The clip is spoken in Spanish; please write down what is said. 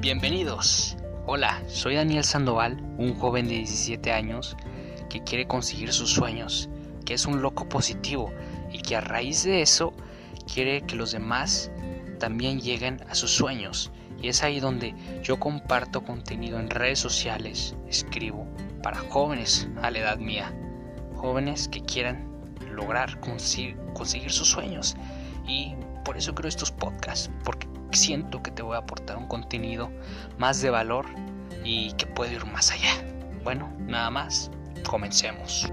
Bienvenidos. Hola, soy Daniel Sandoval, un joven de 17 años que quiere conseguir sus sueños, que es un loco positivo y que a raíz de eso quiere que los demás también lleguen a sus sueños. Y es ahí donde yo comparto contenido en redes sociales, escribo para jóvenes a la edad mía, jóvenes que quieran lograr conseguir, sus sueños. Y por eso creo estos podcasts, porque siento que te voy a aportar un contenido más de valor y que puede ir más allá. Bueno, nada más, comencemos.